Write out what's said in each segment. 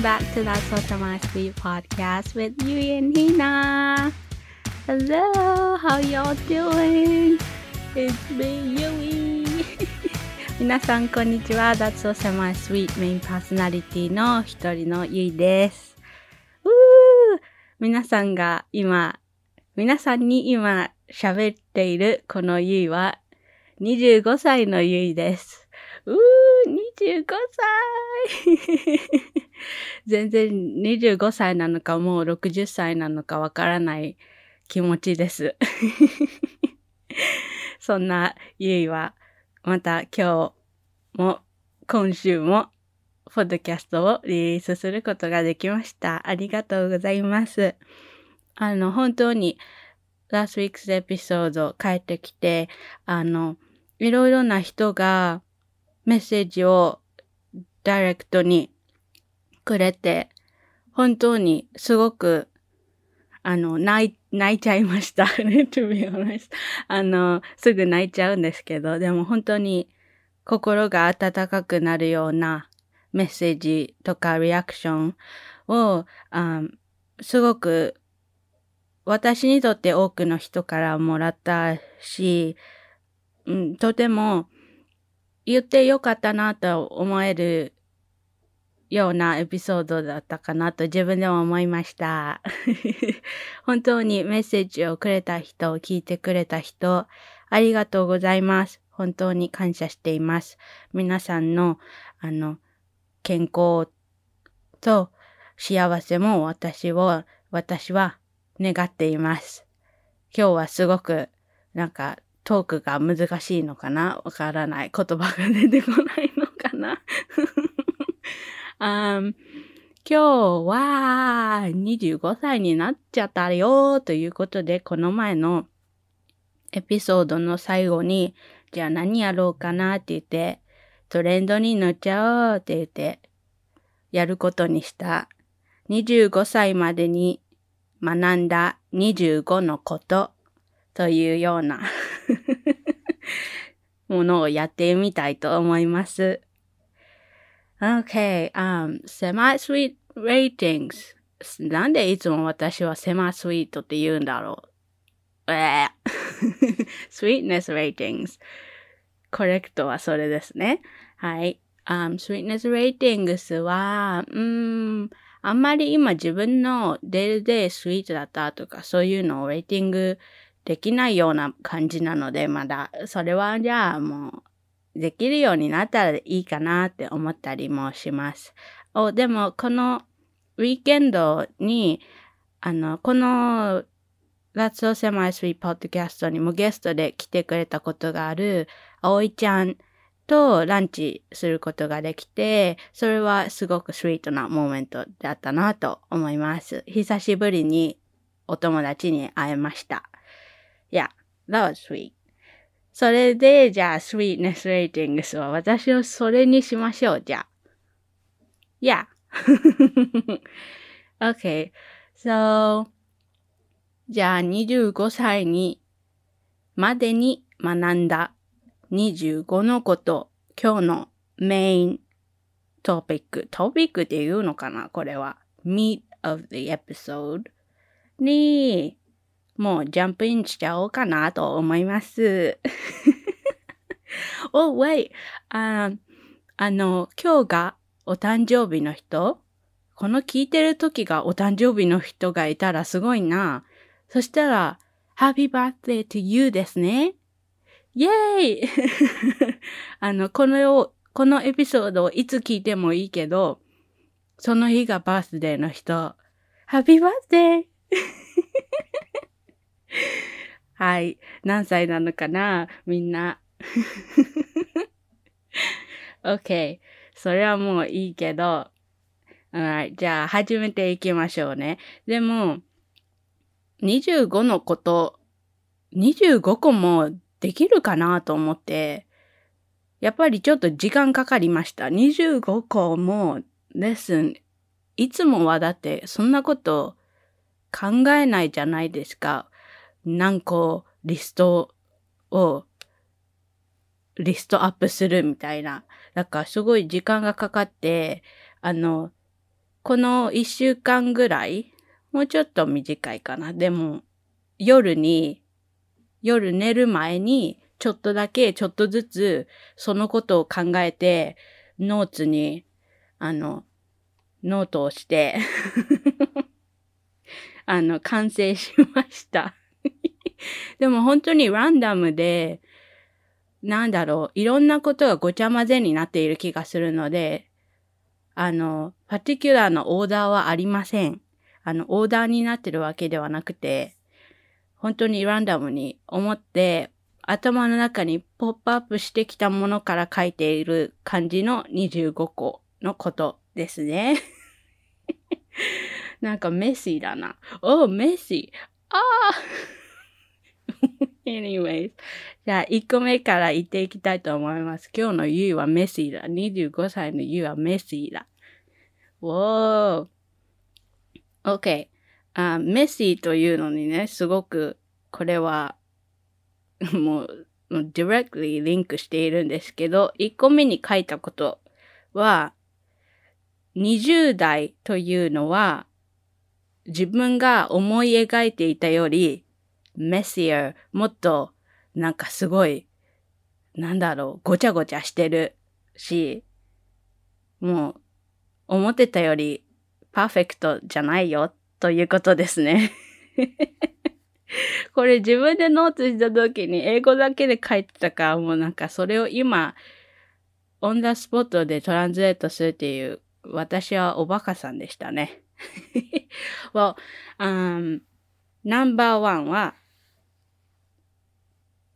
welcome! Back to that Social My Sweet podcast with Yui and Hina. Hello, how y'all doing? It's me, Yui. 皆さん、こんにちは。That's Also My Sweet メインパーソナリティの一人のゆいです。うー皆さんが今、皆さんに今喋っているこのゆいは25歳のゆいです。うー、25歳 全然25歳なのかもう60歳なのかわからない気持ちです。そんなゆいは、また今日も今週もポッドキャストをリリースすることができました。ありがとうございます。あの、本当に last week's エピソード帰ってきて、あの、いろいろな人がメッセージをダイレクトにくれて、本当にすごく、あの、泣い、泣いちゃいました。to be honest. あの、すぐ泣いちゃうんですけど、でも本当に心が温かくなるようなメッセージとかリアクションを、あすごく私にとって多くの人からもらったし、うん、とても言ってよかったなと思えるようなエピソードだったかなと自分でも思いました。本当にメッセージをくれた人、聞いてくれた人、ありがとうございます。本当に感謝しています。皆さんの、あの、健康と幸せも私を、私は願っています。今日はすごく、なんか、トークが難しいのかな？わからない。言葉が出てこないのかな、um, 今日は25歳になっちゃったよということで、この前のエピソードの最後に、じゃあ何やろうかなって言って、トレンドに乗っちゃおうって言って、やることにした。25歳までに学んだ25のことというような ものをやってみたいと思います。Okay, um, semi-sweet ratings. なんでいつも私は semi-sweet って言うんだろう。え sweetness ratings. コレクトはそれですね。はい。Um, sweetness ratings は、うん、あんまり今自分のデールでスイートだったとかそういうのをレーティングできないような感じなので、まだ、それはじゃあもう、できるようになったらいいかなって思ったりもします。お、でも、このウィーケンドに、あの、この That's So Semi Sweet Podcast にもゲストで来てくれたことがある、葵ちゃんとランチすることができて、それはすごくスイートなモーメントだったなと思います。久しぶりにお友達に会えました。Yeah, that was sweet. それで、じゃあ、sweetness ratings は私をそれにしましょう、じゃあ。Yeah. okay. So, じゃあ、25歳に、までに学んだ25のこと、今日のメイントピック、トピックって言うのかなこれは。meat of the episode にもうジャンプインしちゃおうかなと思います。oh, wait! ああの、今日がお誕生日の人？この聞いてる時がお誕生日の人がいたらすごいな。そしたら、Happy birthday to you ですね。イェーイあの、このよ、このエピソードをいつ聞いてもいいけど、その日がバースデーの人、Happy birthday! はい。何歳なのかな？みんな。OK。それはもういいけど。はい。じゃあ、始めていきましょうね。でも、25のこと、25個もできるかなと思って、やっぱりちょっと時間かかりました。25個もレッスン、いつもはだってそんなこと考えないじゃないですか。何個リストをリストアップするみたいな。だからすごい時間がかかって、あの、この一週間ぐらい、もうちょっと短いかな。でも、夜に、夜寝る前に、ちょっとだけ、ちょっとずつ、そのことを考えて、ノーツに、あの、ノートをして あの、完成しました でも本当にランダムで、なんだろう、いろんなことがごちゃ混ぜになっている気がするので、あの、 particular の order はありません。あの、オーダーになってるわけではなくて、本当にランダムに思って、頭の中にポップアップしてきたものから書いている感じの25個のことですね。なんかメッシーだな。お、メッシー。ああ anyways. じゃあ、1個目から言っていきたいと思います。今日のユーはメッシーだ。25歳のユーはメッシーだ。おー。OK。あメッシーというのにね、すごく、これは、もう、directly リンクしているんですけど、1個目に書いたことは、20代というのは、自分が思い描いていたより、 messier、もっと、なんかすごい、なんだろう、ごちゃごちゃしてるし、もう、思ってたより、パーフェクトじゃないよ、ということですね。これ自分でノートした時に英語だけで書いてたか、もうなんかそれを今、オンダスポットでトランスレートするっていう、私はおバカさんでしたね。well, um, ナンバーワンは、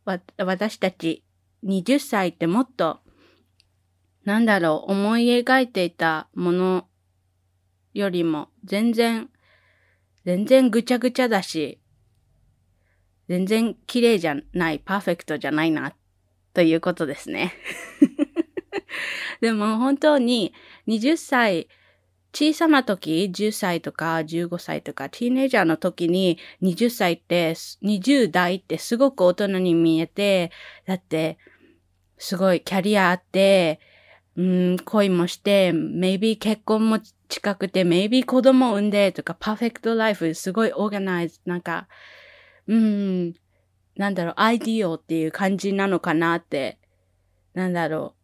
私たち20歳ってもっと、なんだろう、思い描いていたものよりも全然、全然ぐちゃぐちゃだし、全然綺麗じゃない、パーフェクトじゃないな、ということですね。でも本当に20歳、小さな時、10歳とか15歳とか、ティーネイジャーの時に20歳って、20代ってすごく大人に見えて、だって、すごいキャリアあって、うん、恋もして、maybe 結婚も近くて、maybe 子供産んでとか、パーフェクトライフすごいオーガナイズ、なんか、うん、なんだろう、アイディオっていう感じなのかなって、なんだろ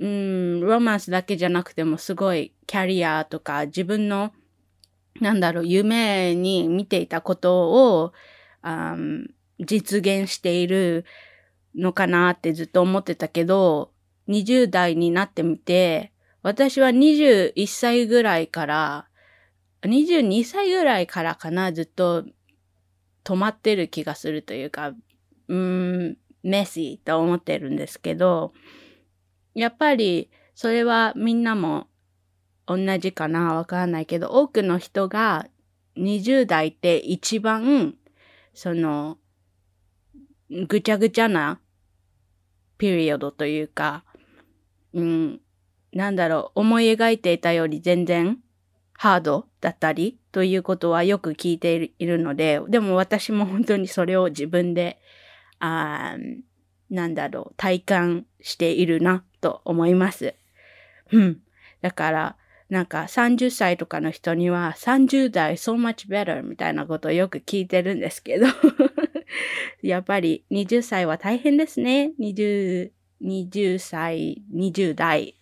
う、ん、ロマンスだけじゃなくてもすごいキャリアとか自分の、なんだろう、夢に見ていたことを、あ実現しているのかなってずっと思ってたけど、20代になってみて、私は21歳ぐらいから、22歳ぐらいからかな、ずっと止まってる気がするというか、うん、メッシーと思ってるんですけど、やっぱりそれはみんなも同じかなわからないけど、多くの人が20代って一番、その、ぐちゃぐちゃなピリオドというか、うん、なんだろう、思い描いていたより全然ハードだったりということはよく聞いているので、でも私も本当にそれを自分で、あなんだろう、体感しているなと思います。うん。だから、なんか30歳とかの人には30代 so much better みたいなことをよく聞いてるんですけど やっぱり20歳は大変ですね。20、20歳、20代。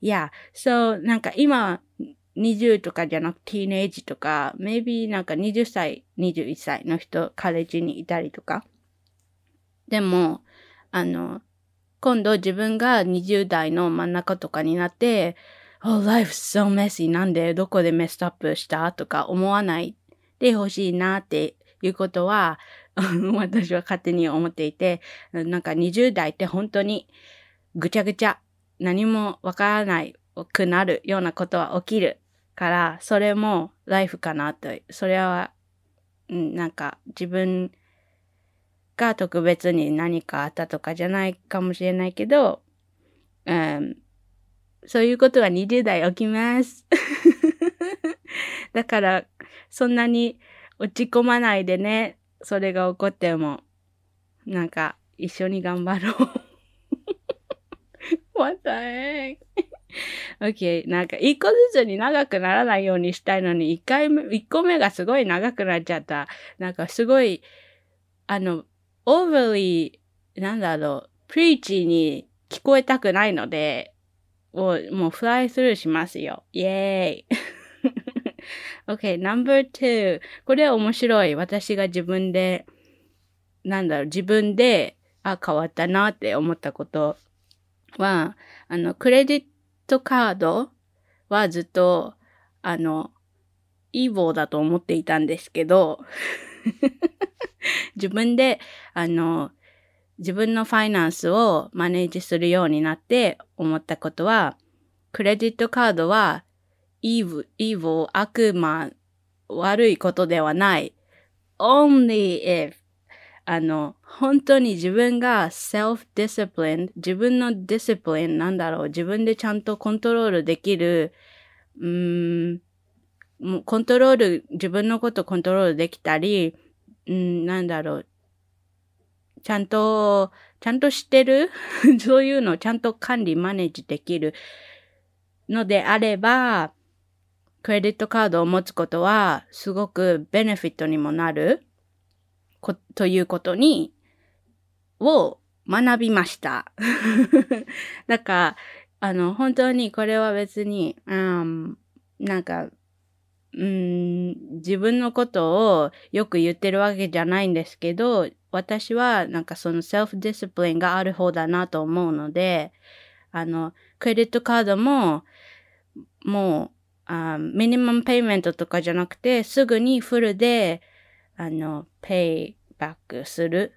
いや、そう、なんか今、20とかじゃなくてティーネイジとか、maybe なんか20歳、21歳の人、カレッジにいたりとか。でも、あの、今度自分が20代の真ん中とかになって、Oh, life's so messy. なんでどこでメストアップした？とか思わないでほしいなっていうことは、私は勝手に思っていて、なんか20代って本当にぐちゃぐちゃ、何もわからないくなるようなことは起きるから、それもライフかなと。それは、なんか自分が特別に何かあったとかじゃないかもしれないけど、うん、そういうことは20代起きます。だから、そんなに落ち込まないでね、それが起こっても、なんか、一緒に頑張ろう。What the heck? OK。なんか、一個ずつに長くならないようにしたいのに、一回目、一個目がすごい長くなっちゃった。なんか、すごい、あの、overly、なんだろう、プリーチに聞こえたくないので、もう、もうフライスルーしますよ。イェーイ。OK, number two. これは面白い。私が自分で、なんだろう、自分で、あ、変わったなって思ったことは、あの、クレジットカードはずっと、あの、イーボーだと思っていたんですけど、自分で、あの、自分のファイナンスをマネージするようになって思ったことは、クレジットカードは、イーブ、イーブ、悪魔、悪いことではない。only if あの、本当に自分が self-discipline、自分の discipline なんだろう、自分でちゃんとコントロールできる、うーん、もうコントロール、自分のことコントロールできたり、うん、なんだろう、ちゃんと、ちゃんと知ってる？そういうのをちゃんと管理、 manage できるのであれば、クレジットカードを持つことはすごく benefit にもなる。こということに、を学びました。だから、あの、本当にこれは別に、うん、なんか、うん、自分のことをよく言ってるわけじゃないんですけど、私はなんかその self-discipline がある方だなと思うので、あの、クレジットカードも、もう、あミニマムペイメントとかじゃなくて、すぐにフルで、あの、ペイバックする、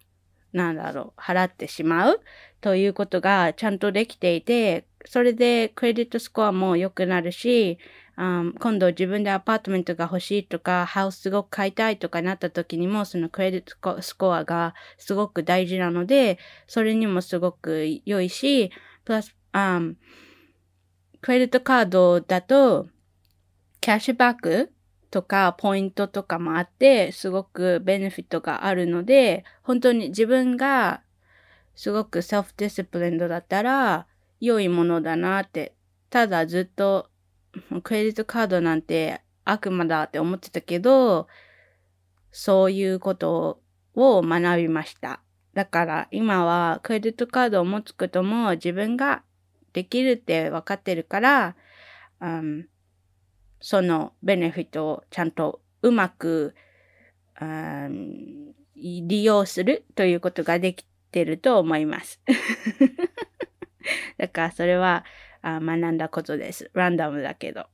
なんだろう、払ってしまうということがちゃんとできていて、それでクレジットスコアも良くなるし、um, 今度自分でアパートメントが欲しいとか、ハウスすごく買いたいとかなった時にも、そのクレジットスコアがすごく大事なので、それにもすごく良いし、プラス、um, クレジットカードだと、キャッシュバックとかポイントとかもあって、すごく benefit があるので、本当に自分がすごく self-disciplined だったら良いものだなって。ただずっとクレジットカードなんて悪魔だって思ってたけど、そういうことを学びました。だから今はクレジットカードを持つことも自分ができるって分かってるから、うん、そのベネフィットをちゃんとうまく、うん、利用するということができてると思います。だからそれはあ学んだことです。ランダムだけど。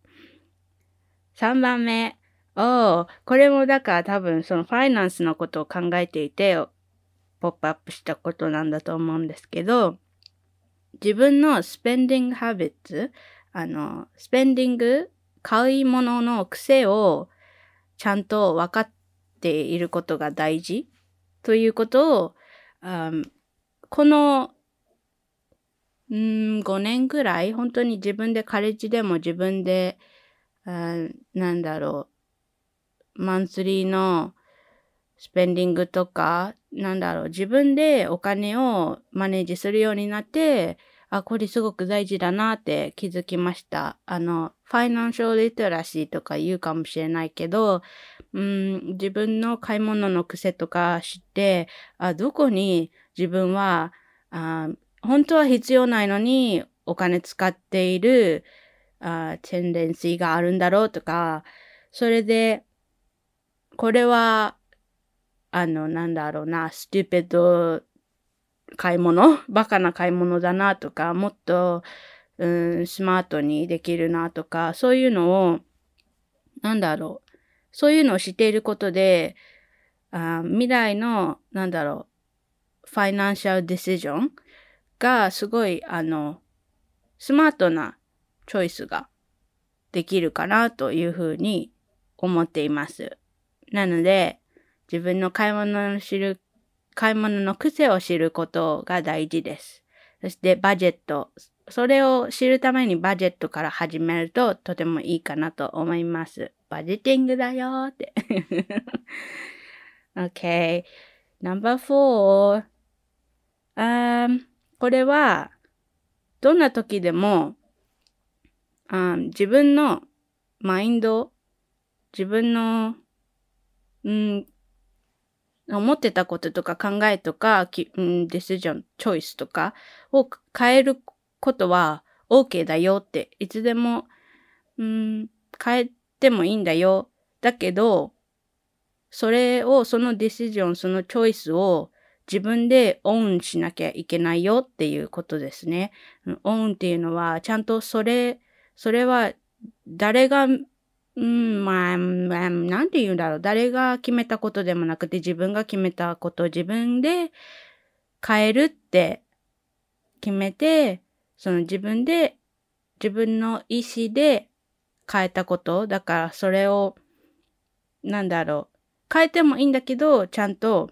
3番目。おこれもだから多分そのファイナンスのことを考えていて、ポップアップしたことなんだと思うんですけど、自分のスペンディングハビッツ、あの、スペンディング、買い物の癖をちゃんと分かっていることが大事ということを、このうん、5年ぐらい、本当に自分でカレッジでも自分で、あなんだろう、マンスリーのスペンディングとか、なんだろう、自分でお金をマネージするようになって、あ、これすごく大事だなって気づきました。あの、ファイナンシャルリテラシーとか言うかもしれないけど、うん、自分の買い物の癖とか知って、あ、どこに自分は、あ本当は必要ないのにお金使っているあテンデンシーがあるんだろうとか、それで、これは、あの、なんだろうな、ステューペッド買い物バカな買い物だなとか、もっと、うん、スマートにできるなとか、そういうのを、なんだろう。そういうのを知っていることで、あ未来の、なんだろう、ファイナンシャルディシジョンがすごい、あの、スマートなチョイスができるかなというふうに思っています。なので、自分の買い物の知る、買い物の癖を知ることが大事です。そしてバジェット。それを知るためにバジェットから始めるととてもいいかなと思います。バジェティングだよって。okay. Number four. Um, これは、どんな時でも、あ自分のマインド、自分の、うん、思ってたこととか考えとか、うん、ディシジョン、チョイスとかを変えることは OK だよって、いつでも、うん、変えてもいいんだよ。だけど、それを、そのディシジョン、そのチョイスを自分でオンしなきゃいけないよっていうことですね。オンっていうのは、ちゃんとそれ、それは誰が、ん、まあ、まあ、なんて言うんだろう。誰が決めたことでもなくて自分が決めたこと自分で変えるって決めて、その自分で、自分の意思で変えたこと。だからそれを、なんだろう。変えてもいいんだけど、ちゃんと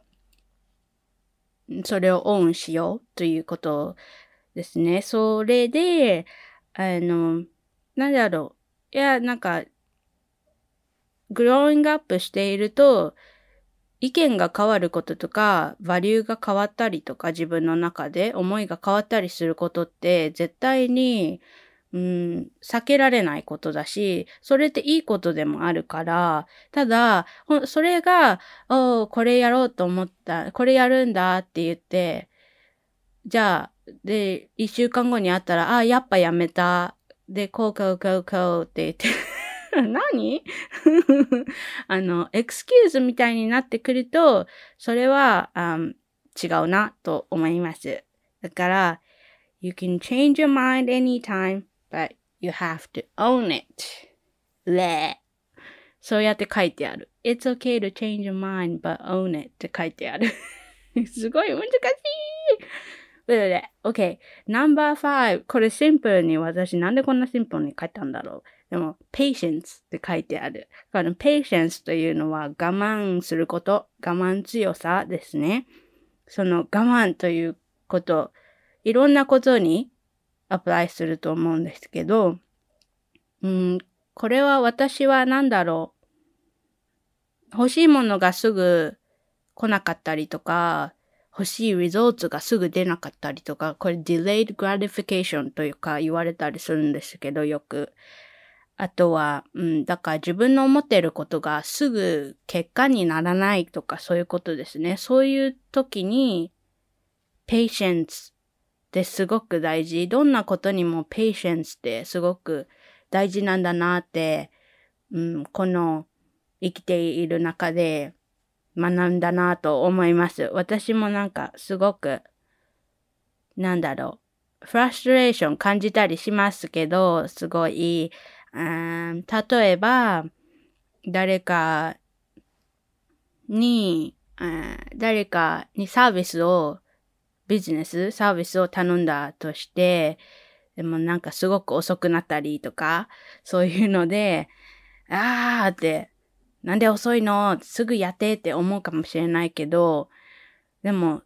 それをオンしようということですね。それで、あの、なんだろう。いや、なんか、グローイングアップしていると、意見が変わることとか、バリューが変わったりとか、自分の中で思いが変わったりすることって、絶対に、うん、避けられないことだし、それっていいことでもあるから、ただ、それが、おこれやろうと思った、これやるんだって言って、じゃあ、で、一週間後に会ったら、あ、やっぱやめた。で、こうこうこうこうって言って 何？あの、エクスキューズみたいになってくると、それは、um, 違うなと思います。だから、you can change your mind anytime but you have to own it. れそうやって書いてある。It's okay to change your mind, but own it って書いてある。すごい難しい。それで、OK。No.5。これシンプルに私なんでこんなシンプルに書いたんだろう。でも、patience って書いてある。この patience というのは我慢すること、我慢強さですね。その我慢ということ、いろんなことにアプライすると思うんですけど、うん、これは私は何だろう。欲しいものがすぐ来なかったりとか、欲しいリゾートがすぐ出なかったりとか、これ delayed gratification というか言われたりするんですけど、よく。あとは、うん、だから自分の思ってることがすぐ結果にならないとかそういうことですね。そういう時に、patience ってすごく大事。どんなことにも patience ってすごく大事なんだなって、うん、この生きている中で学んだなと思います。私もなんかすごく、なんだろう、フラストレーション感じたりしますけど、すごい、うん、例えば、誰かに、うん、誰かにサービスをビジネス、サービスを頼んだとして、でもなんかすごく遅くなったりとか、そういうので、あーって、なんで遅いの？すぐやってって思うかもしれないけど、でも、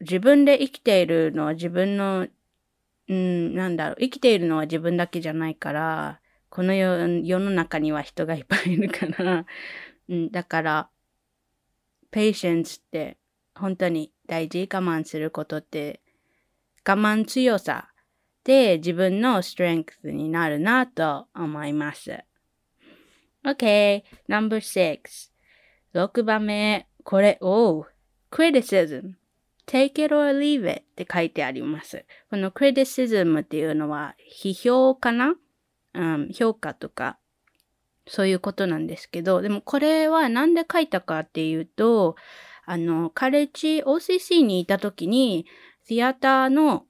自分で生きているのは自分の、うん、なんだろう、生きているのは自分だけじゃないから、この世の中には人がいっぱいいるから、うん、だから、patience って本当に大事。我慢することって我慢強さで自分のストレングスになるなと思います。OK, number six. 6番目、これを criticism, take it or leave it って書いてあります。この criticism っていうのは批評かな、うん、評価とか。そういうことなんですけど、でもこれはなんで書いたかっていうと、あの、カレッジ OCC にいた時に、シアターの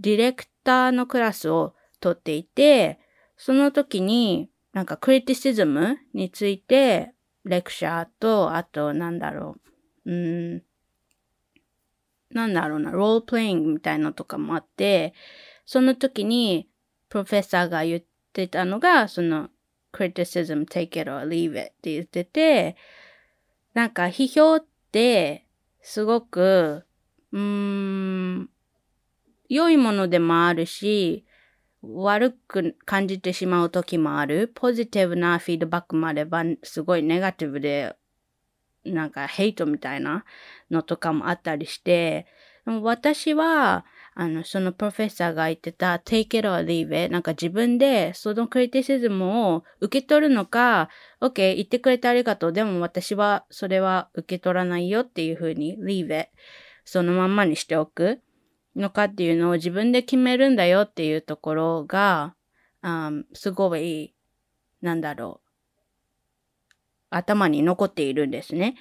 ディレクターのクラスを取っていて、その時に、なんかクリティシズムについて、レクチャーと、あと、なんだろう、うん、なんだろうな、ロールプレイングみたいなのとかもあって、その時に、プロフェッサーが言ってたのが、その、criticism, take it or leave it って言ってて、なんか批評っ、すごく、うーん、良いものでもあるし、悪く感じてしまう時もある。ポジティブなフィードバックもあれば、すごいネガティブで、なんかヘイトみたいなのとかもあったりして、私は、あの、そのプロフェッサーが言ってた take it or leave it なんか自分でそのクリティシズムを受け取るのか OK 言ってくれてありがとう。でも私はそれは受け取らないよっていうふうに leave it そのまんまにしておくのかっていうのを自分で決めるんだよっていうところが、um, すごい、なんだろう。頭に残っているんですね。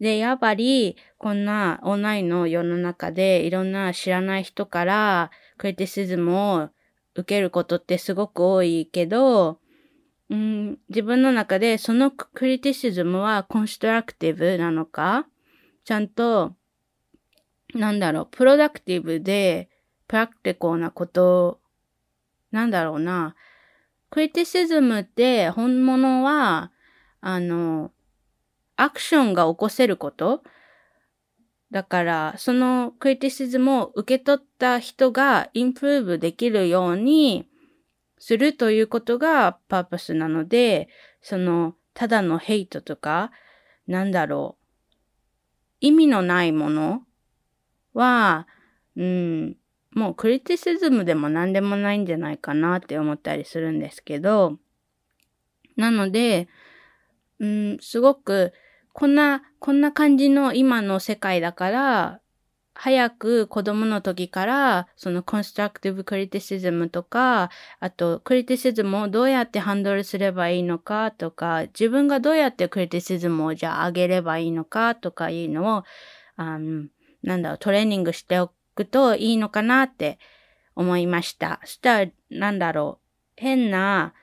で、やっぱり、こんなオンラインの世の中でいろんな知らない人からクリティシズムを受けることってすごく多いけど、うん、自分の中でそのクリティシズムはコンストラクティブなのか、ちゃんと、なんだろう、プロダクティブで、プラクティコなことなんだろうな。クリティシズムって本物は、あの、アクションが起こせること？だから、そのクリティシズムを受け取った人がインプルーブできるようにするということがパーパスなので、その、ただのヘイトとか、なんだろう。意味のないものは、うん、もうクリティシズムでも何でもないんじゃないかなって思ったりするんですけど、なので、うん、すごく、こんな、こんな感じの今の世界だから、早く子供の時から、そのコンストラクティブクリティシズムとか、あとクリティシズムをどうやってハンドルすればいいのかとか、自分がどうやってクリティシズムをじゃあ上げればいいのかとかいうのを、あのなんだろう、トレーニングしておくといいのかなって思いました。そしたら、なんだろう、変な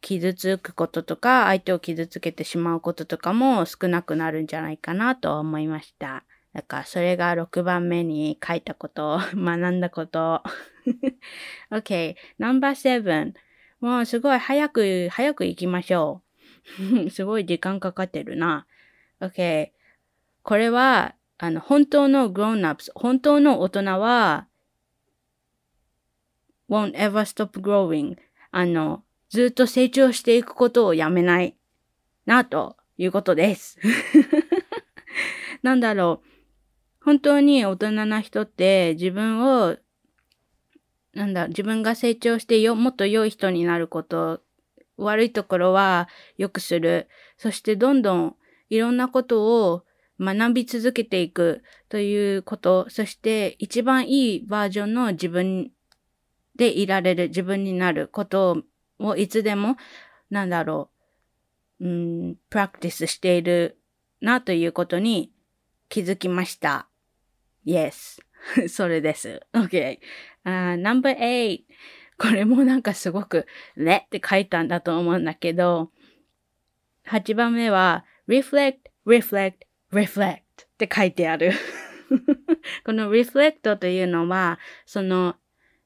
傷つくこととか、相手を傷つけてしまうこととかも少なくなるんじゃないかなと思いました。だから、それが6番目に書いたこと、学んだこと。OK, No.7. もうすごい早く、早く行きましょう。すごい時間かかってるな。OK. これは、あの、本当の grown-ups、本当の大人は、won't ever stop growing. あの、ずっと成長していくことをやめないな、ということです。なんだろう。本当に大人な人って自分を、なんだ、自分が成長してよ、もっと良い人になること、悪いところは良くする。そしてどんどんいろんなことを学び続けていくということ、そして一番いいバージョンの自分でいられる、自分になることををいつでも、なんだろう、うん、プラクティスしているなということに気づきました。Yes. それです。OK. Uh, number 8. これもなんかすごく、ねって書いたんだと思うんだけど、8番目は、reflect, reflect, reflect って書いてある。この reflect というのは、その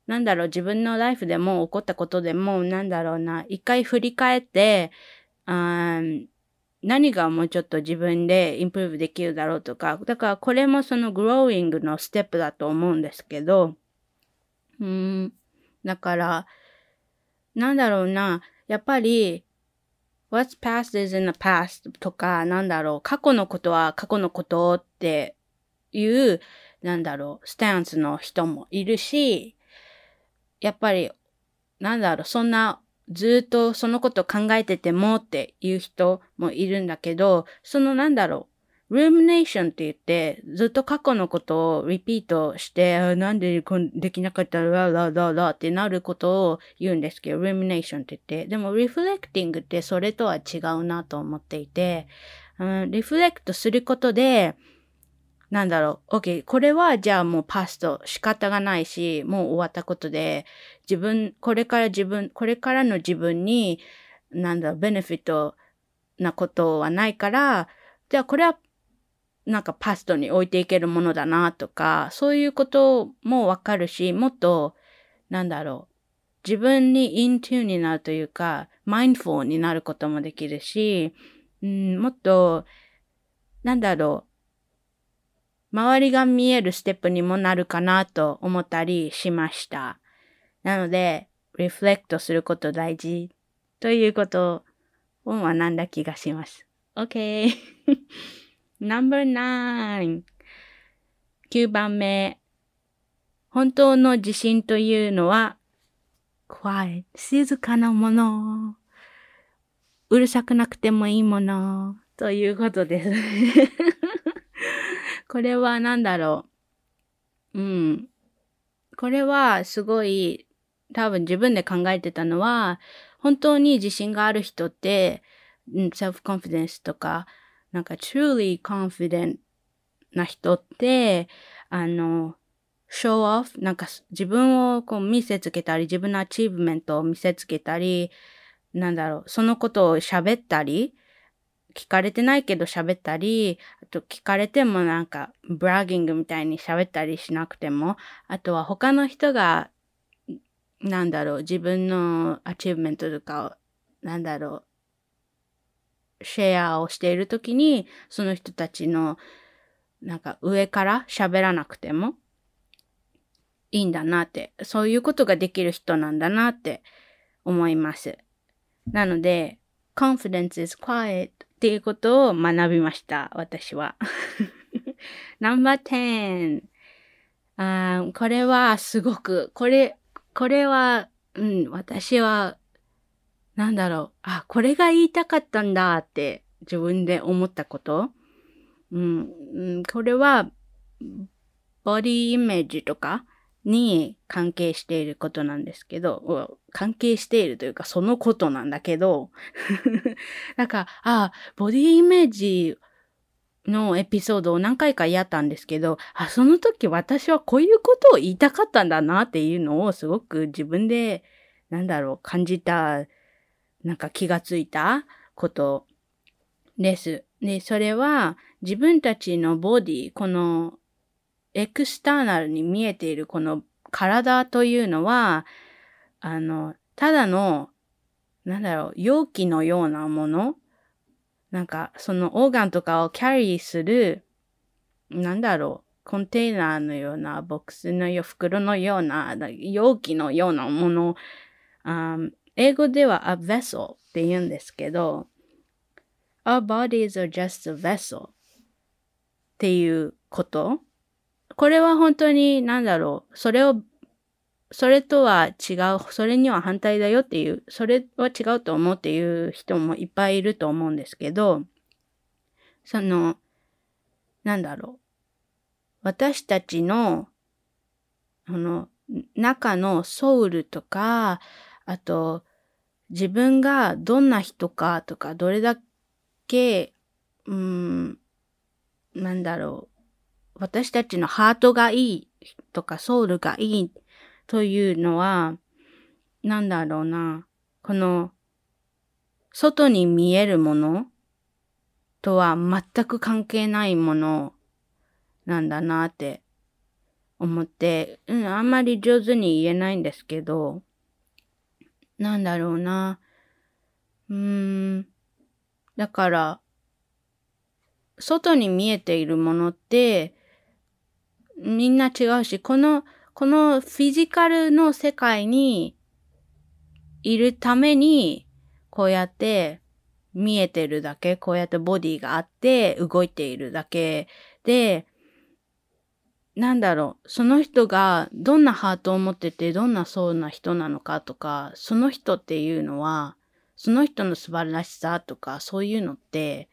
なんだろう、自分のライフでも起こったことでも、なんだろうな、一回振り返って、何がもうちょっと自分でインプルーブできるだろうとか、だからこれもそのグローイングのステップだと思うんですけど、うん、だから、なんだろうな、やっぱり、what's past is in the past とか、なんだろう、過去のことは過去のことっていう、なんだろう、スタンスの人もいるし、やっぱり、なんだろう、そんなずっとそのこと考えててもっていう人もいるんだけど、そのなんだろう、ルームネーションって言って、ずっと過去のことをリピートして、なんでできなかったら、ラララってなることを言うんですけど、ルームネーションって言って、でもリフレクティングってそれとは違うなと思っていて、うん、リフレクトすることで、なんだろう、OK、これはじゃあもうパスト。仕方がないし、もう終わったことで、自分、これから自分、これからの自分に、なんだろう、ベネフィットなことはないから、じゃあこれはなんか past に置いていけるものだなとか、そういうこともわかるし、もっと、なんだろう、自分に in tune になるというか、 mindful になることもできるし、うん、もっと、なんだろう、周りが見えるステップにもなるかなと思ったりしました。なので、 reflect すること大事ということを学んだ気がします。OK。Number 9。9番目。本当の自信というのは、quiet, 静かなもの。うるさくなくてもいいもの。ということです。これは何だろう。うん。これはすごい多分自分で考えてたのは、本当に自信がある人って、self-confidence とか、なんか truly confident な人って、あの、show off なんか自分をこう見せつけたり、自分の achievement を見せつけたり、なんだろう、そのことを喋ったり、聞かれてないけど喋ったり、あと聞かれてもなんか bragging みたいに喋ったりしなくても、あとは他の人が、なんだろう、自分の achievement とかを、なんだろう、シェアをしているときに、その人たちの、なんか上から喋らなくてもいいんだなって、そういうことができる人なんだなって思います。なので、confidence is quiet っていうことを学びました、私は。No.10 あこれはすごく、これ、これは、うん、私は、なんだろう、あ、これが言いたかったんだって自分で思ったこと。うん、うん、これは、ボディイメージとかに関係していることなんですけど、関係しているというかそのことなんだけど、なんか、あ、ボディイメージのエピソードを何回かやったんですけど、あ、その時私はこういうことを言いたかったんだなっていうのをすごく自分で、なんだろう、感じた、なんか気がついたことです。で、それは自分たちのボディ、このエクスターナルに見えているこの体というのは、あの、ただの、なんだろう、容器のようなもの？なんか、そのオーガンとかをキャリーする、なんだろう、コンテイナーのような、ボックスのよ、袋のような、容器のようなもの、英語では a vessel って言うんですけど、our bodies are just a vessel っていうこと。これは本当に、なんだろう、それをそれとは違う、それには反対だよっていう、それは違うと思うっていう人もいっぱいいると思うんですけど、その、なんだろう。私たちの、あの、中のソウルとか、あと、自分がどんな人かとか、どれだけ、うん、なんだろう。私たちのハートがいいとか、ソウルがいいというのは、なんだろうな、この、外に見えるものとは全く関係ないものなんだなって思って、うん、あんまり上手に言えないんですけど、なんだろうな。うーん。だから、外に見えているものって、みんな違うし、このこのフィジカルの世界にいるために、こうやって見えてるだけ、こうやってボディがあって動いているだけで、なんだろう、その人がどんなハートを持ってて、どんなそうな人なのかとか、その人っていうのは、その人の素晴らしさとか、そういうのって、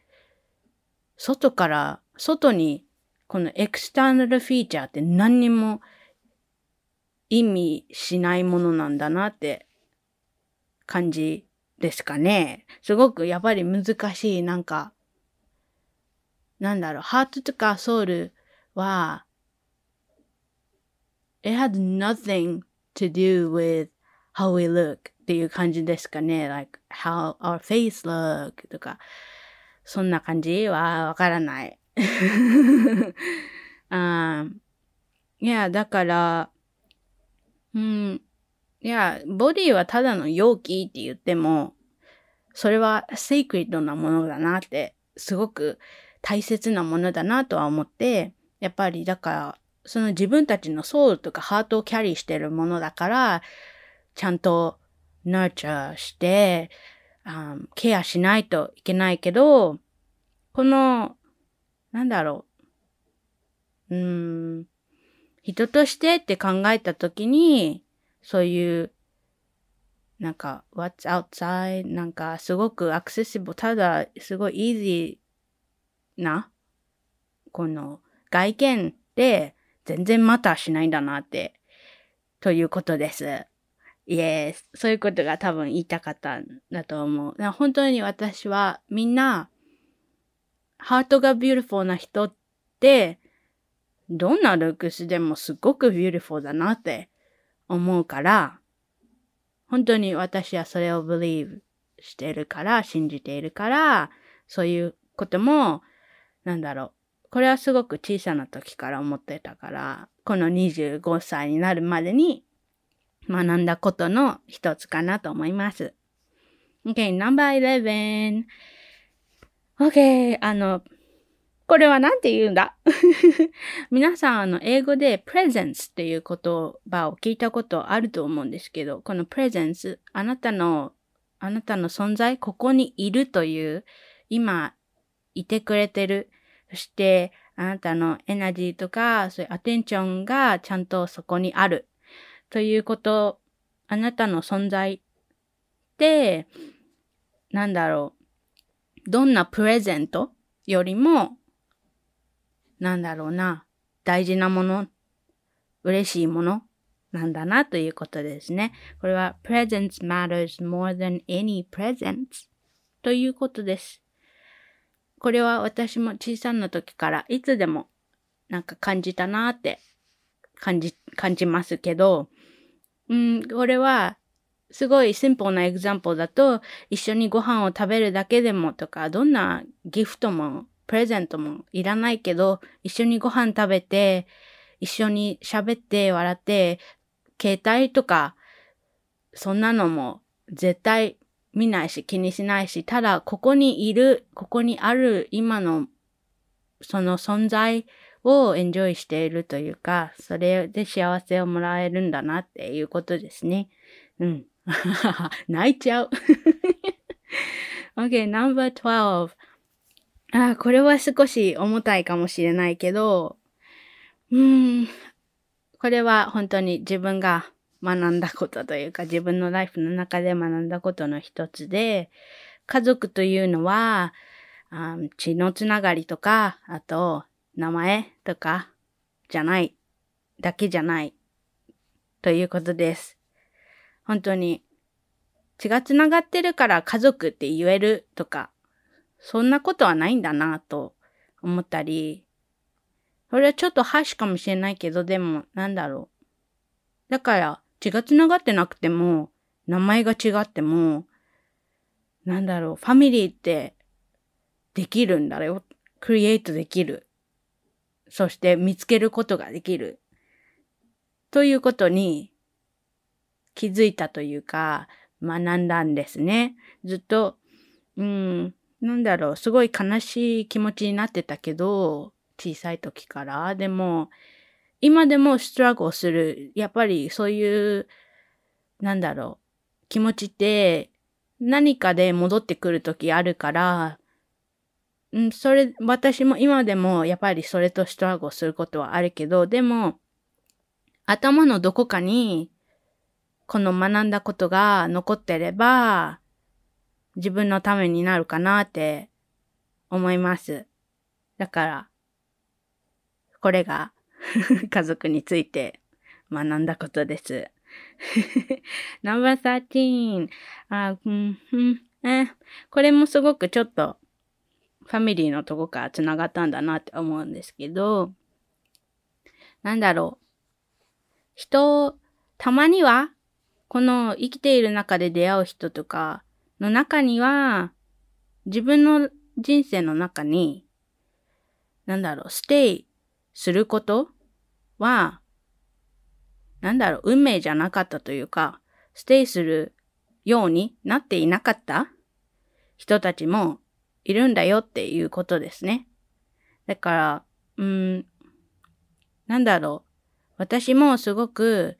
外から、外に、このエクスターナルフィーチャーって何にも意味しないものなんだなって感じですかね。すごくやっぱり難しい、なんか、なんだろう、ハートとかソウルは、it had nothing to do with how we look っていう感じですかね。like how our face look とか、そんな感じはわからない。あいや、だから、うん。いや、ボディはただの容器って言っても、それはセイクリッドなものだなって、すごく大切なものだなとは思って、やっぱりだから、その自分たちのソウルとかハートをキャリーしてるものだから、ちゃんとナーチャーして、ケアしないといけないけど、この、なんだろう。うーん、人としてって考えたときに、そういう、なんか、what's outside, なんか、すごくアクセシブル、ただ、すごい easy な、この外見で全然 matter しないんだなって、ということです。 Yes。そういうことが多分言いたかったんだと思う。本当に私はみんな、ハートが beautiful な人って、どんなルックスでもすごく beautiful だなって思うから、本当に私はそれを believe してるから、信じているから、そういうことも、なんだろう。これはすごく小さな時から思ってたから、この25歳になるまでに学んだことの一つかなと思います。Okay, number 11. OK! あの、これは何て言うんだ？皆さん、あの、英語で presence っていう言葉を聞いたことあると思うんですけど、この presence、あなたの、あなたの存在、ここにいるという、今、いてくれてる。そして、あなたのエナジーとか、そういうアテンションがちゃんとそこにある。ということ、あなたの存在って、なんだろう。どんなプレゼントよりも、なんだろうな。大事なもの、嬉しいものなんだなということですね。これは presence matters more than any presents ということです。これは私も小さな時からいつでもなんか感じたなって感じ、感じますけど、うん、これは、すごいシンプルなエグザンプルだと、一緒にご飯を食べるだけでもとか、どんなギフトも、プレゼントもいらないけど、一緒にご飯食べて、一緒に喋って笑って、携帯とか、そんなのも絶対見ないし気にしないし、ただここにいる、ここにある今のその存在をエンジョイしているというか、それで幸せをもらえるんだなっていうことですね。うん。泣いちゃう。okay, number 12. あ、これは少し重たいかもしれないけど、うん、これは本当に自分が学んだことというか、自分のライフの中で学んだことの一つで、家族というのは、血のつながりとか、あと、名前とかじゃない、だけじゃない、ということです。本当に、血がつながってるから家族って言えるとか、そんなことはないんだなと思ったり、それはちょっとハッシュかもしれないけど、でも、なんだろう。だから、血がつながってなくても、名前が違っても、なんだろう、ファミリーってできるんだよ。クリエイトできる。そして見つけることができる。ということに気づいたというか、学んだんですね。ずっと、うん、なんだろう、すごい悲しい気持ちになってたけど、小さい時から。でも、今でもストラゴする。やっぱりそういう、なんだろう、気持ちって何かで戻ってくる時あるから、うん、それ、私も今でもやっぱりそれとストラゴすることはあるけど、でも、頭のどこかに、この学んだことが残ってれば、自分のためになるかなって思います。だから、これが 家族について学んだことです。No.13 あ、うん、うん、え、これもすごくちょっとファミリーのとこから繋がったんだなって思うんですけど、なんだろう。人、たまには、この生きている中で出会う人とかの中には、自分の人生の中に、なんだろう、ステイすることは、なんだろう、運命じゃなかったというか、ステイするようになっていなかった？人たちもいるんだよっていうことですね。だから、うん、なんだろう。私もすごく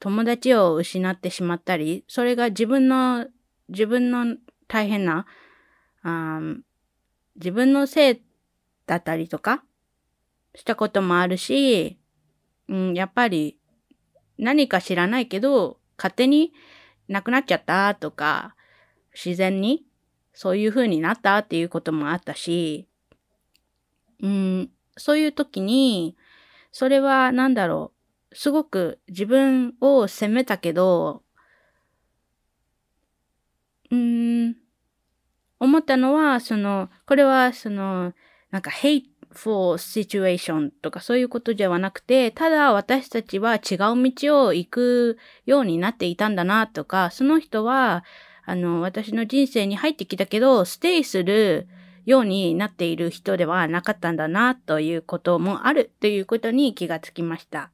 友達を失ってしまったり、それが自分の、自分の大変な、あ自分のせいだったりとかしたこともあるし、うん、やっぱり何か知らないけど、勝手に亡くなっちゃったとか、自然にそういう風になったっていうこともあったし、うん、そういう時に、それは何だろう、すごく自分を責めたけど、うーん、思ったのは、その、これは、その、なんか、hateful situation とかそういうことではなくて、ただ私たちは違う道を行くようになっていたんだなとか、その人は、あの、私の人生に入ってきたけど、ステイするようになっている人ではなかったんだな、ということもあるということに気がつきました。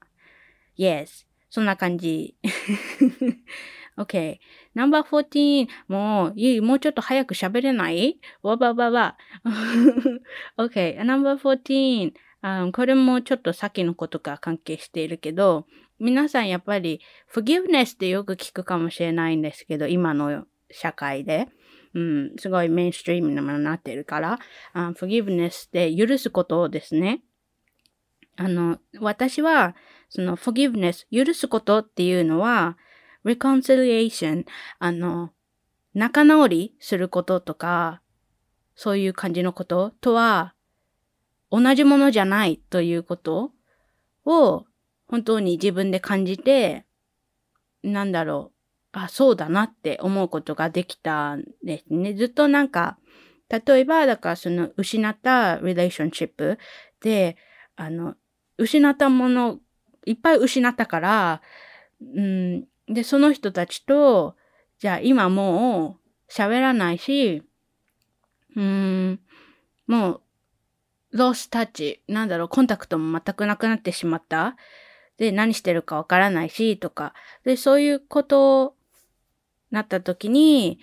Yes. そんな感じ。OK。Number 14. もう、いい、もうちょっと早く喋れない？わばばば。OK。Number 14. あこれもちょっとさっきのことが関係しているけど、皆さんやっぱり forgiveness ってよく聞くかもしれないんですけど、今の社会で。うん、すごいメインストリームにもなってるから、uh, forgiveness って許すことをですね。あの、私は、その forgiveness、許すことっていうのは、reconciliation、あの、仲直りすることとか、そういう感じのこととは、同じものじゃないということを、本当に自分で感じて、なんだろう、あ、そうだなって思うことができたんですね。ずっとなんか、例えば、だからその失った relationship で、あの、失ったもの、いっぱい失ったから、うん、で、その人たちと、じゃあ今もう喋らないし、うん、もう、ロースタッチ、なんだろう、コンタクトも全くなくなってしまった。で、何してるかわからないし、とか。で、そういうことなった時に、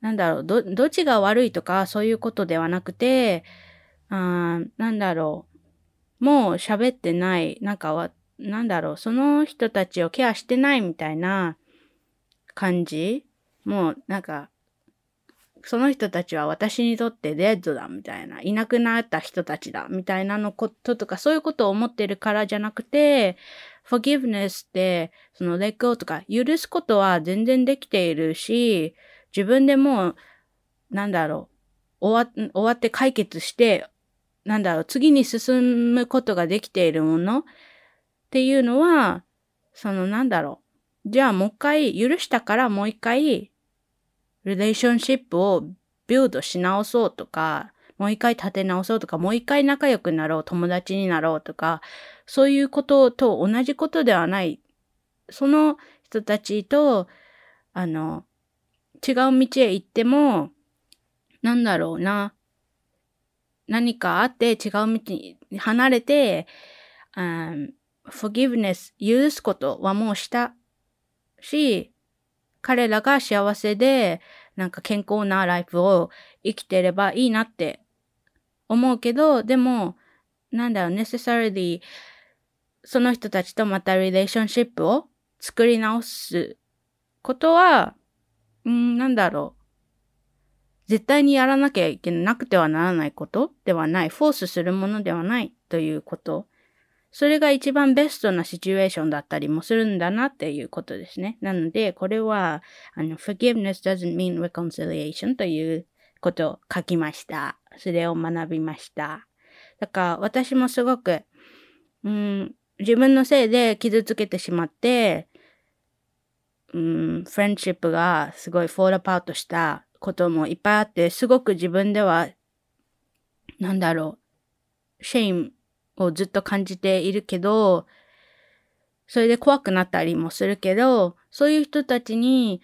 なんだろう、ど、どっちが悪いとか、そういうことではなくて、あなんだろう、もう喋ってない、なんかは、なんだろう、その人たちをケアしてないみたいな感じ？もう、なんか、その人たちは私にとってデッドだみたいな、いなくなった人たちだみたいなのこととか、そういうことを思ってるからじゃなくて、forgiveness って、その let go とか、許すことは全然できているし、自分でもう、なんだろう、終わ終わって解決して、なんだろう、次に進むことができているものっていうのは、そのなんだろう。じゃあもう一回許したからもう一回リレーションシップをビルドし直そうとか、もう一回立て直そうとか、もう一回仲良くなろう、友達になろうとか、そういうことと同じことではない。その人たちと、あの、違う道へ行っても、なんだろうな。何かあって違う道に離れて、um, forgiveness 許すことはもうしたし、彼らが幸せで、なんか健康なライフを生きてればいいなって思うけど、でも、なんだろう、necessarily その人たちとまたリレーションシップを作り直すことは、うん、なんだろう。絶対にやらなきゃいけなくてはならないことではない。フォースするものではないということ。それが一番ベストなシチュエーションだったりもするんだなっていうことですね。なので、これは、あの、forgiveness doesn't mean reconciliation ということを書きました。それを学びました。だから私もすごく、うん、自分のせいで傷つけてしまって、うん、 friendship がすごい fall apart したこともいっぱいあって、すごく自分では、なんだろう、 shame をずっと感じているけど、それで怖くなったりもするけど、そういう人たちに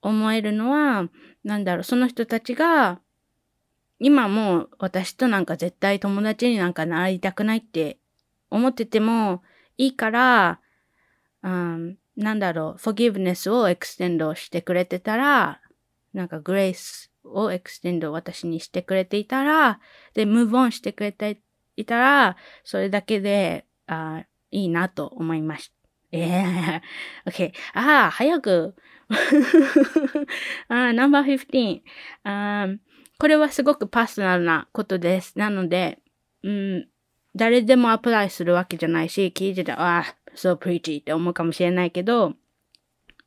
思えるのは、なんだろう、その人たちが、今もう私となんか絶対友達になんかなりたくないって思っててもいいから、うん、なんだろう、forgiveness をエクステンドしてくれてたら、なんか grace をエクステンド私にしてくれていたら、で、move on してくれていたら、それだけで、あいいなと思いました。え えー、OK。ああ、早く。ああ、ナンバー15あ。これはすごくパーソナルなことです。なので、うん、誰でも apply するわけじゃないし、聞いてたら、ああ、so preachy って思うかもしれないけど、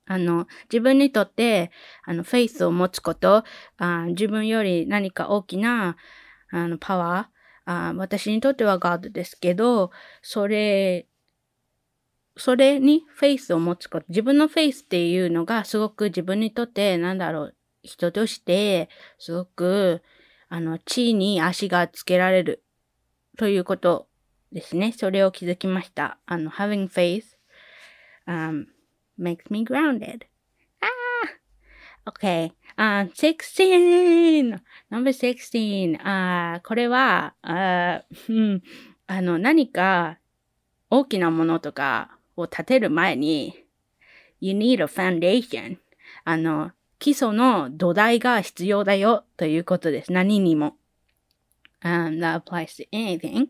あの、自分にとって、あの、フェイスを持つこと、あ自分より何か大きな、あの、パワー、あ私にとっては God ですけど、それ、それにフェイスを持つこと、自分のフェイスっていうのがすごく自分にとって、なんだろう、人として、すごく、あの、地位に足がつけられるということですね。それを気づきました。あの、having faith、um, makes me grounded. Ah! Okay. Uh, 16! Number 16. あ、uh, これは、uh, あの、何か大きなものとかを立てる前に、you need a foundation. あの、基礎の土台が必要だよということです。何にも。Um, that applies to anything.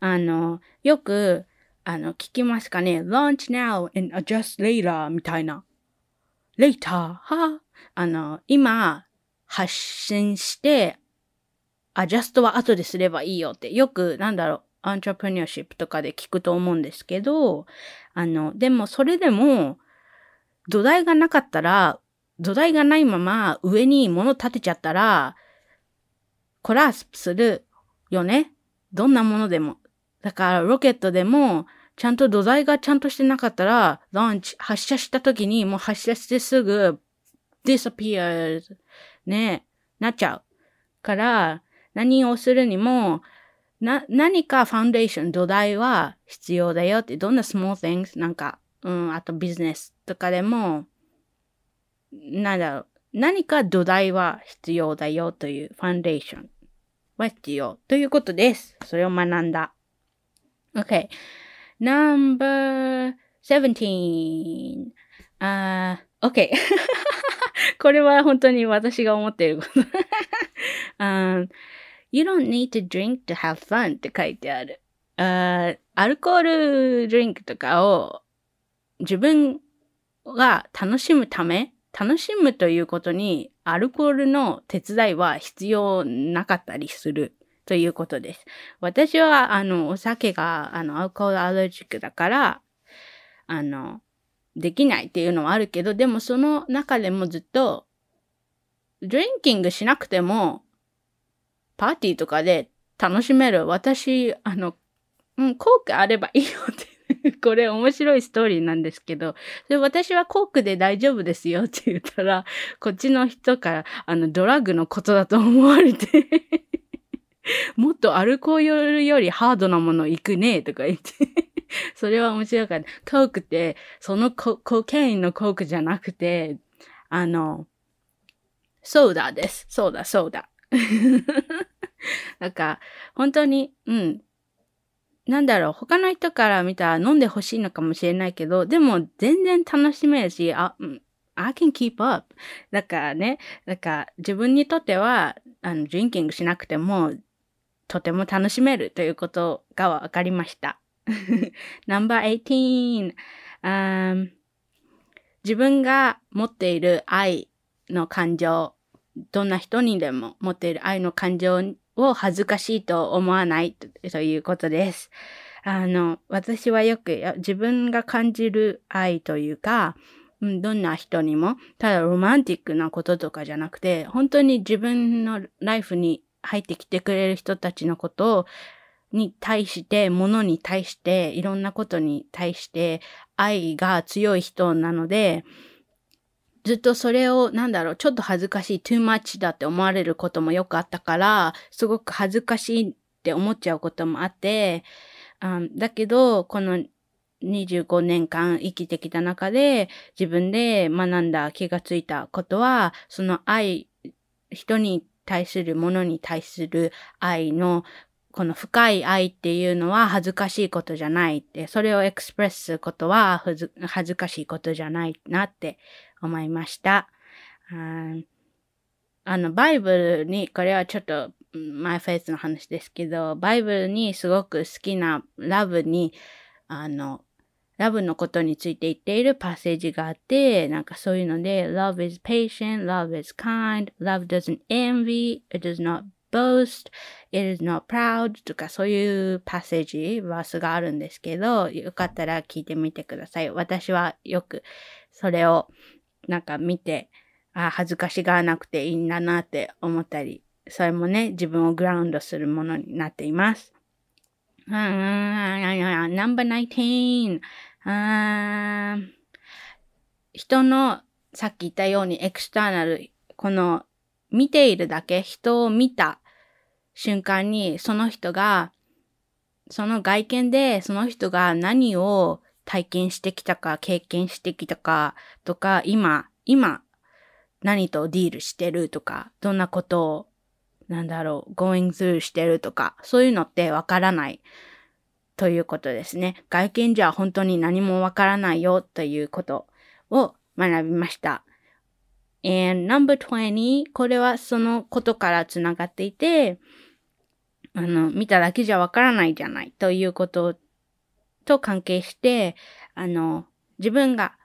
あの、よく、あの、聞きますかね ?launch now and adjust later みたいな。later はあの、今、発信して、アジャストは後ですればいいよって、よく、なんだろう、アントレプニアシップとかで聞くと思うんですけど、あの、でもそれでも、土台がなかったら、土台がないまま上に物立てちゃったら、コラスプするよね？どんなものでも。だからロケットでも、ちゃんと土台がちゃんとしてなかったら、ランチ、発射した時にもう発射してすぐ disappears ね、なっちゃう。から、何をするにも、な、何かファンデーション、土台は必要だよって、どんな small things なんか、うん、あとビジネスとかでも、なんだろう、何か土台は必要だよというファンデーションは必要ということです。それを学んだ。Okay. Number 17. あ、uh, OK これは本当に私が思っていること。um, You don't need to drink to have fun って書いてある。Uh, アルコールドリンクとかを自分が楽しむため楽しむということにアルコールの手伝いは必要なかったりするということです。私は、あの、お酒が、あの、アルコールアレルジックだから、あの、できないっていうのはあるけど、でもその中でもずっと、ドリンキングしなくても、パーティーとかで楽しめる。私、あの、うん、コークあればいいよって これ面白いストーリーなんですけど、で私はコークで大丈夫ですよって言ったら、こっちの人から、あの、ドラッグのことだと思われて もっとアルコールよりハードなもの行くねとか言って それは面白かった。コークって、そのココケインのコークじゃなくて、あの、ソーダです。ソーダ、ソーダ。なんか、本当に、うん、なんだろう、他の人から見たら飲んでほしいのかもしれないけど、でも全然楽しめるし、あ、I can keep up. だからね、だから自分にとっては、あの、ドリンキングしなくても、とても楽しめるということがわかりました。No.18、um, 自分が持っている愛の感情、どんな人にでも持っている愛の感情を恥ずかしいと思わないということです。あの、私はよく自分が感じる愛というか、どんな人にも、ただロマンティックなこととかじゃなくて、本当に自分のライフに入ってきてくれる人たちのことをに対して、ものに対して、いろんなことに対して愛が強い人なので、ずっとそれを、なんだろう、ちょっと恥ずかしい、too much だって思われることもよくあったから、すごく恥ずかしいって思っちゃうこともあって、あだけど、この25年間生きてきた中で、自分で学んだ気がついたことは、その愛、人に対するものに対する愛のこの深い愛っていうのは恥ずかしいことじゃないって、それをエクスプレスすることは恥ずかしいことじゃないなって思いました。あの、バイブルに、これはちょっと、マイフェイスの話ですけど、バイブルにすごく好きなラブに、あの、ラブのことについて言っているパッセージがあって、なんかそういうので、love is patient, love is kind, love doesn't envy, it does not boast, it is not proud とかそういうパッセージ、バースがあるんですけど、よかったら聞いてみてください。私はよくそれをなんか見て、あ恥ずかしがらなくていいんだなって思ったり、それもね、自分をグラウンドするものになっています。number 19. 人のさっき言ったようにエクスターナル、この見ているだけ、人を見た瞬間にその人が、その外見でその人が何を体験してきたか、経験してきたかとか、今、今何とディールしてるとか、どんなことをなんだろう、going through してるとか、そういうのってわからない。ということですね。外見じゃ本当に何もわからないよということを学びました。And number 20, これはそのことからつながっていて、あの、見ただけじゃわからないじゃないということと関係して、あの、自分が、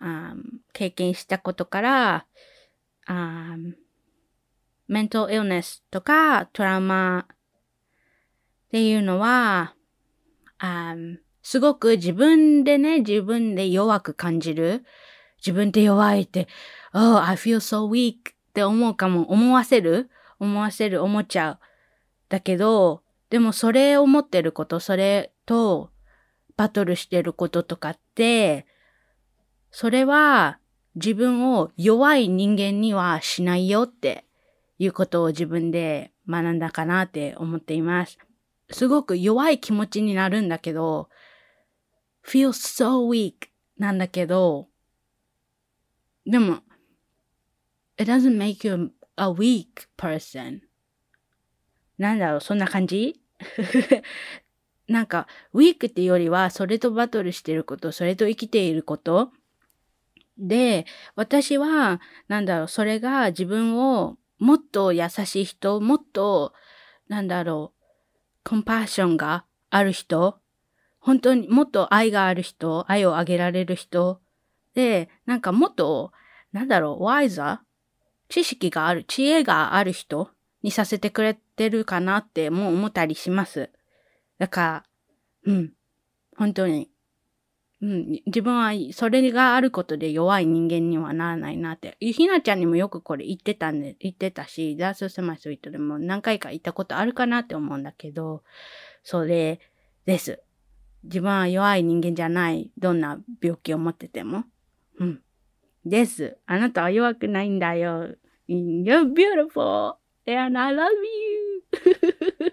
あ経験したことから、メントイルネスとかトラウマっていうのは、あすごく自分でね、自分で弱く感じる。自分って弱いって、oh, I feel so weak って思うかも、思わせる思わせる、思っちゃう。だけど、でもそれを思ってること、それとバトルしてることとかって、それは自分を弱い人間にはしないよっていうことを自分で学んだかなって思っています。すごく弱い気持ちになるんだけど、feel so weak なんだけど、でも、it doesn't make you a weak person. なんだろう、そんな感じ？なんか、ウィークっていうよりは、それとバトルしてること、それと生きていることで、私は、なんだろう、それが自分をもっと優しい人、もっと、なんだろう、コンパッションがある人、本当にもっと愛がある人、愛をあげられる人、で、なんかもっと、なんだろう、ワイザー知識がある、知恵がある人にさせてくれてるかなってもう思ったりします。だから、うん。本当に、うん、自分はそれがあることで弱い人間にはならないなって。ひなちゃんにもよくこれ言ってたんで、言ってたし、ダース・セマイスイートでも何回か言ったことあるかなって思うんだけど、それです。自分は弱い人間じゃない。どんな病気を持ってても。うん。です。あなたは弱くないんだよ。You're beautiful and I love you.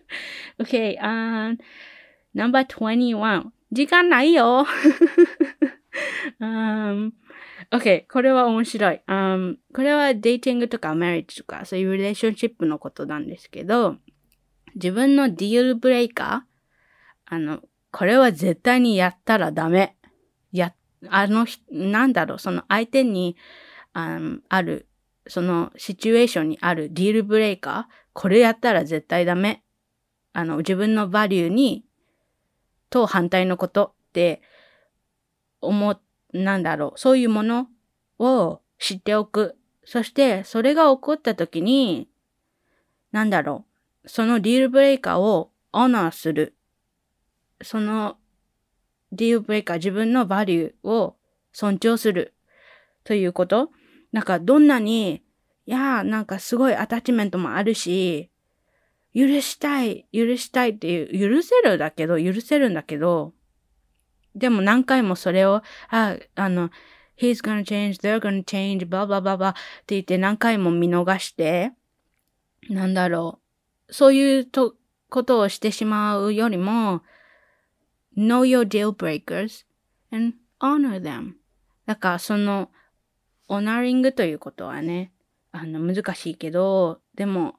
okay, um, number 21. 時間ないよ。um, OK, これは面白い。Um, これはデイティングとかマリッジとかそういうリレーションシップのことなんですけど、自分のディールブレイカー、あの、これは絶対にやったらダメ。や、あの、なんだろう、その相手に、あある、そのシチュエーションにあるディールブレイカー、これやったら絶対ダメ。あの、自分のバリューにと反対のことって思、なんだろう、そういうものを知っておく。そして、それが起こった時に、なんだろう、そのディールブレイカーをオーナーする。そのディールブレイカー、自分のバリューを尊重する。ということ。なんか、どんなに、いやー、なんかすごいアタッチメントもあるし、許したい、許したいっていう、許せるだけど、許せるんだけど、でも何回もそれを、あ、あの、he's gonna change, they're gonna change, blah blah blah blah って言って何回も見逃して、なんだろう、そういうとことをしてしまうよりも、know your deal breakers and honor them. だからその、オナリングということはね、あの、難しいけど、でも、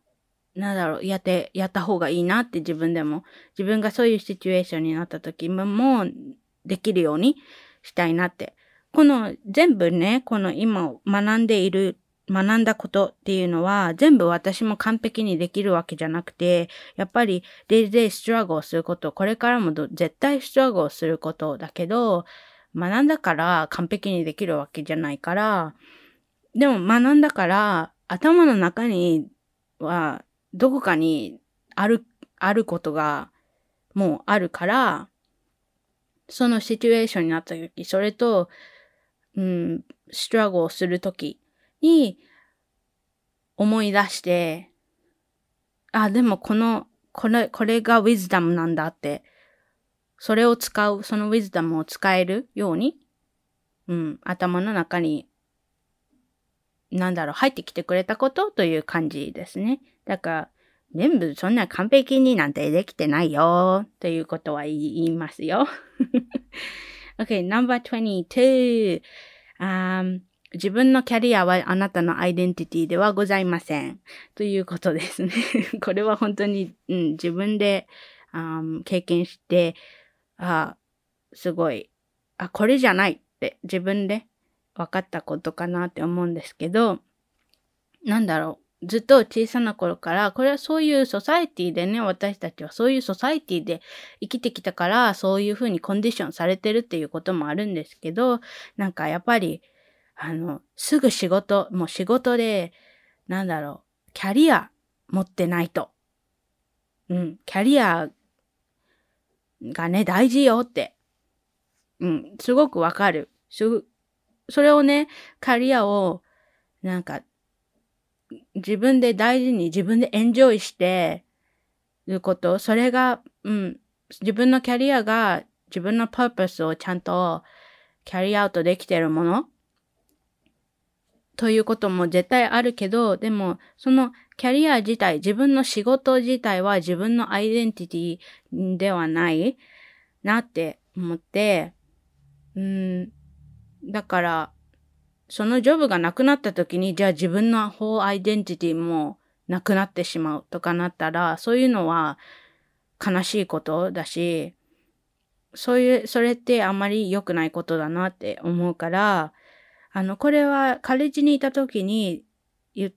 なんだろう、やって、やった方がいいなって自分でも、自分がそういうシチュエーションになった時もできるようにしたいなって。この全部ね、この今学んでいる、学んだことっていうのは全部私も完璧にできるわけじゃなくて、やっぱりデイデイストラゴをすること、これからも絶対ストラゴをすることだけど、学んだから完璧にできるわけじゃないから、でも学んだから頭の中にはどこかにある、あることがもうあるから、そのシチュエーションになった時、それと、うん、ストラゴをする時に思い出して、あ、でもこの、これ、これがウィズダムなんだって、それを使う、そのウィズダムを使えるように、うん、頭の中に、なんだろう、入ってきてくれたことという感じですね。だから、全部そんな完璧になんてできてないよ、ということは言いますよ。okay, number 22. Um, 自分のキャリアはあなたのアイデンティティではございません。ということですね。これは本当に、うん、自分で、um, 経験して、あすごい、あ、これじゃないって自分で分かったことかなって思うんですけど、なんだろう。ずっと小さな頃から、これはそういうソサイティでね、私たちはそういうソサイティで生きてきたから、そういうふうにコンディションされてるっていうこともあるんですけど、なんかやっぱり、あの、すぐ仕事、もう仕事で、なんだろう、キャリア持ってないと。うん、キャリアがね、大事よって。うん、すごくわかる。それをね、キャリアを、なんか、自分で大事に自分でエンジョイしてること、それが、うん、自分のキャリアが自分のパーパスをちゃんとキャリアアウトできてるものということも絶対あるけど、でも、そのキャリア自体、自分の仕事自体は自分のアイデンティティではないなって思って、うん、だから、そのジョブがなくなった時に、じゃあ自分のホーアイデンティティもなくなってしまうとかなったら、そういうのは悲しいことだし、そういう、それってあまり良くないことだなって思うから、あの、これはカレッジにいた時に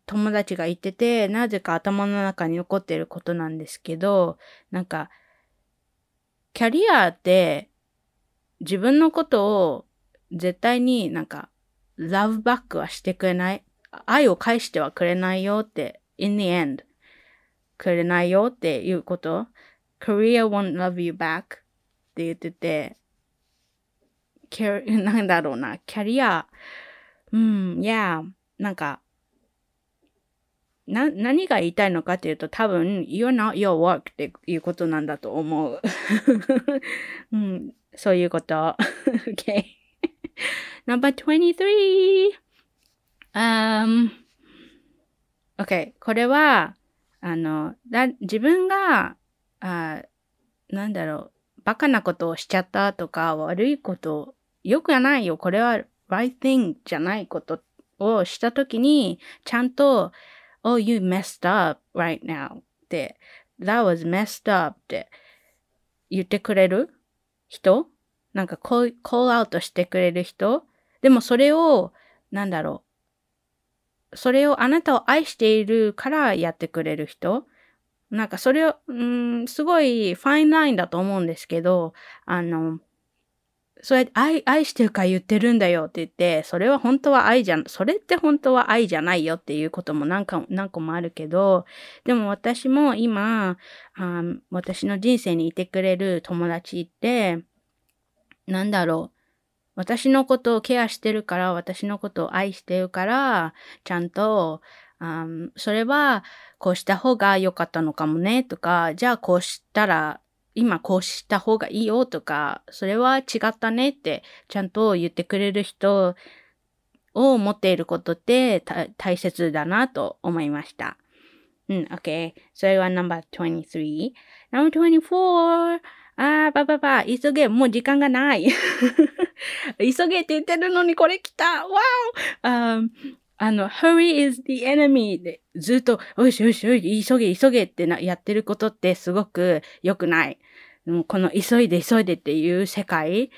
友達が言ってて、なぜか頭の中に残ってることなんですけど、なんか、キャリアって自分のことを絶対になんかラブバックはしてくれない。愛を返してはくれないよって、in the end くれないよっていうこと。Korea won't love you back って言ってて、なんだろうな、キャリア、うん、いや、なんか、な、何が言いたいのかっていうと多分、you're not your work っていうことなんだと思う。うん、そういうこと。okay. Number 23. Um, okay. これは、あの、だ自分が、あなんだろう、バカなことをしちゃったとか、悪いこと、よくはないよ。これは right thing じゃないことをしたときに、ちゃんと、oh, you messed up right now って、that was messed up って言ってくれる人？なんかコールアウトしてくれる人？でもそれを、なんだろう。それをあなたを愛しているからやってくれる人？なんかそれを、うん、すごいファインラインだと思うんですけど、あの、そうやって愛、愛してるから言ってるんだよって言って、それは本当は愛じゃん、それって本当は愛じゃないよっていうことも何か、何個もあるけど、でも私も今、あ私の人生にいてくれる友達って、なんだろう。私のことをケアしてるから、私のことを愛してるから、ちゃんと、あそれはこうした方が良かったのかもねとか、じゃあこうしたら、今こうした方がいいよとか、それは違ったねってちゃんと言ってくれる人を持っていることって大切だなと思いました。うん、OK。それは No.23。No.24。あー、ばばば、急げ、もう時間がない。急げって言ってるのにこれ来たわお、um, あの、hurry is the enemy でずっと、よしよしよし、急げ急げってなやってることってすごく良くない。この急いで急いでっていう世界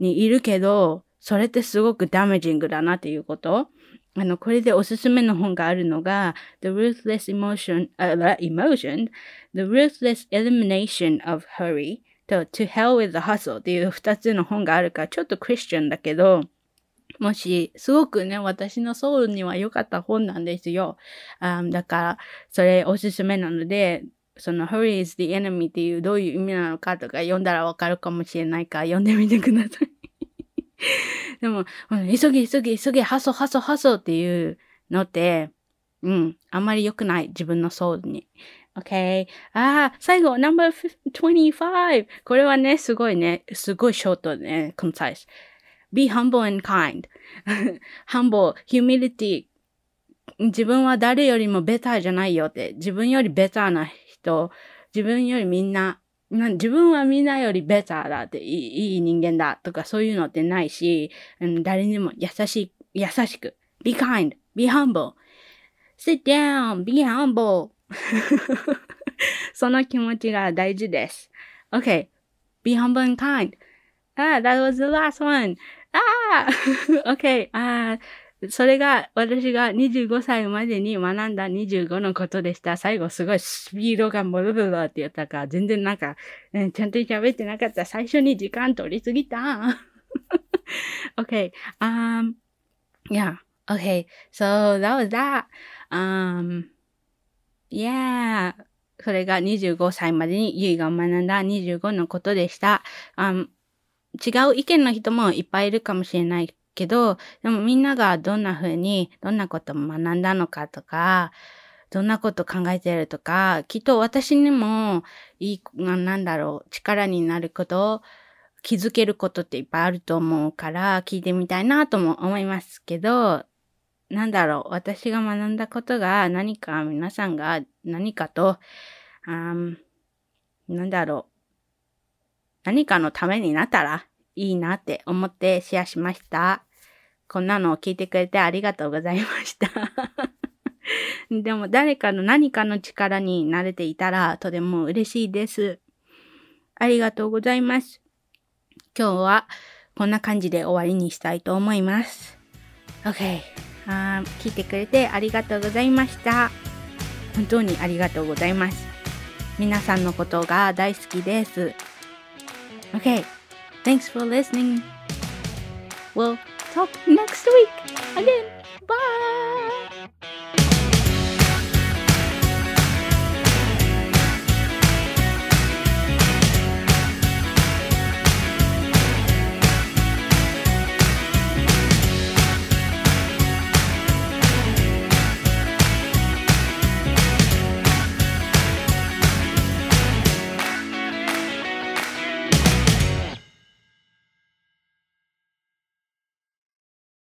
にいるけど、それってすごくダメージングだなっていうこと。あの、これでおすすめの本があるのが、The Ruthless Emotion, uh, Emotion, The Ruthless Elimination of Hurry と To Hell with the Hustle っていう二つの本があるから、ちょっとクリスチャンだけど、もし、すごくね、私のソウルには良かった本なんですよ。あだから、それおすすめなので、その Hurry is the enemy っていうどういう意味なのかとか読んだらわかるかもしれないから読んでみてください。でも、急げ急げ急げ、ハソハソハソっていうのって、うん、あんまり良くない。自分のソウルに。OK。ああ、最後、No.25。これはね、すごいね、すごいショートね、concise。be humble and kind. humble, humility. 自分は誰よりもベターじゃないよって。自分よりベターな人。自分よりみんな、自分はみんなよりベターだっていい、い人間だとかそういうのってないし、うん誰にも優しい、優しく。be kind, be humble. sit down, be humble. その気持ちが大事です。Okay. Be humble and kind. Ah, that was the last one. ああ !OK! ああ、それが私が25歳までに学んだ25のことでした。最後すごいスピードがボロボロって言ったか、全然なんか、うん、ちゃんと喋ってなかった。最初に時間取りすぎた。okay. Um, yeah. Okay. So that was that. Um, yeah. それが25歳までにゆいが学んだ25のことでした。Um, 違う意見の人もいっぱいいるかもしれないけど、でもみんながどんな風に、どんなことを学んだのかとか、どんなこと考えてるとか、きっと私にもいい、なんだろう、力になることを気づけることっていっぱいあると思うから聞いてみたいなとも思いますけど、なんだろう、私が学んだことが何か皆さんが何かと、あなんだろう、何かのためになったらいいなって思ってシェアしました。こんなのを聞いてくれてありがとうございました。でも誰かの何かの力になれていたらとても嬉しいです。ありがとうございます。今日はこんな感じで終わりにしたいと思います。OK。あ聞いてくれてありがとうございました。本当にありがとうございます。皆さんのことが大好きです。Okay, thanks for listening. We'll talk next week again. Bye.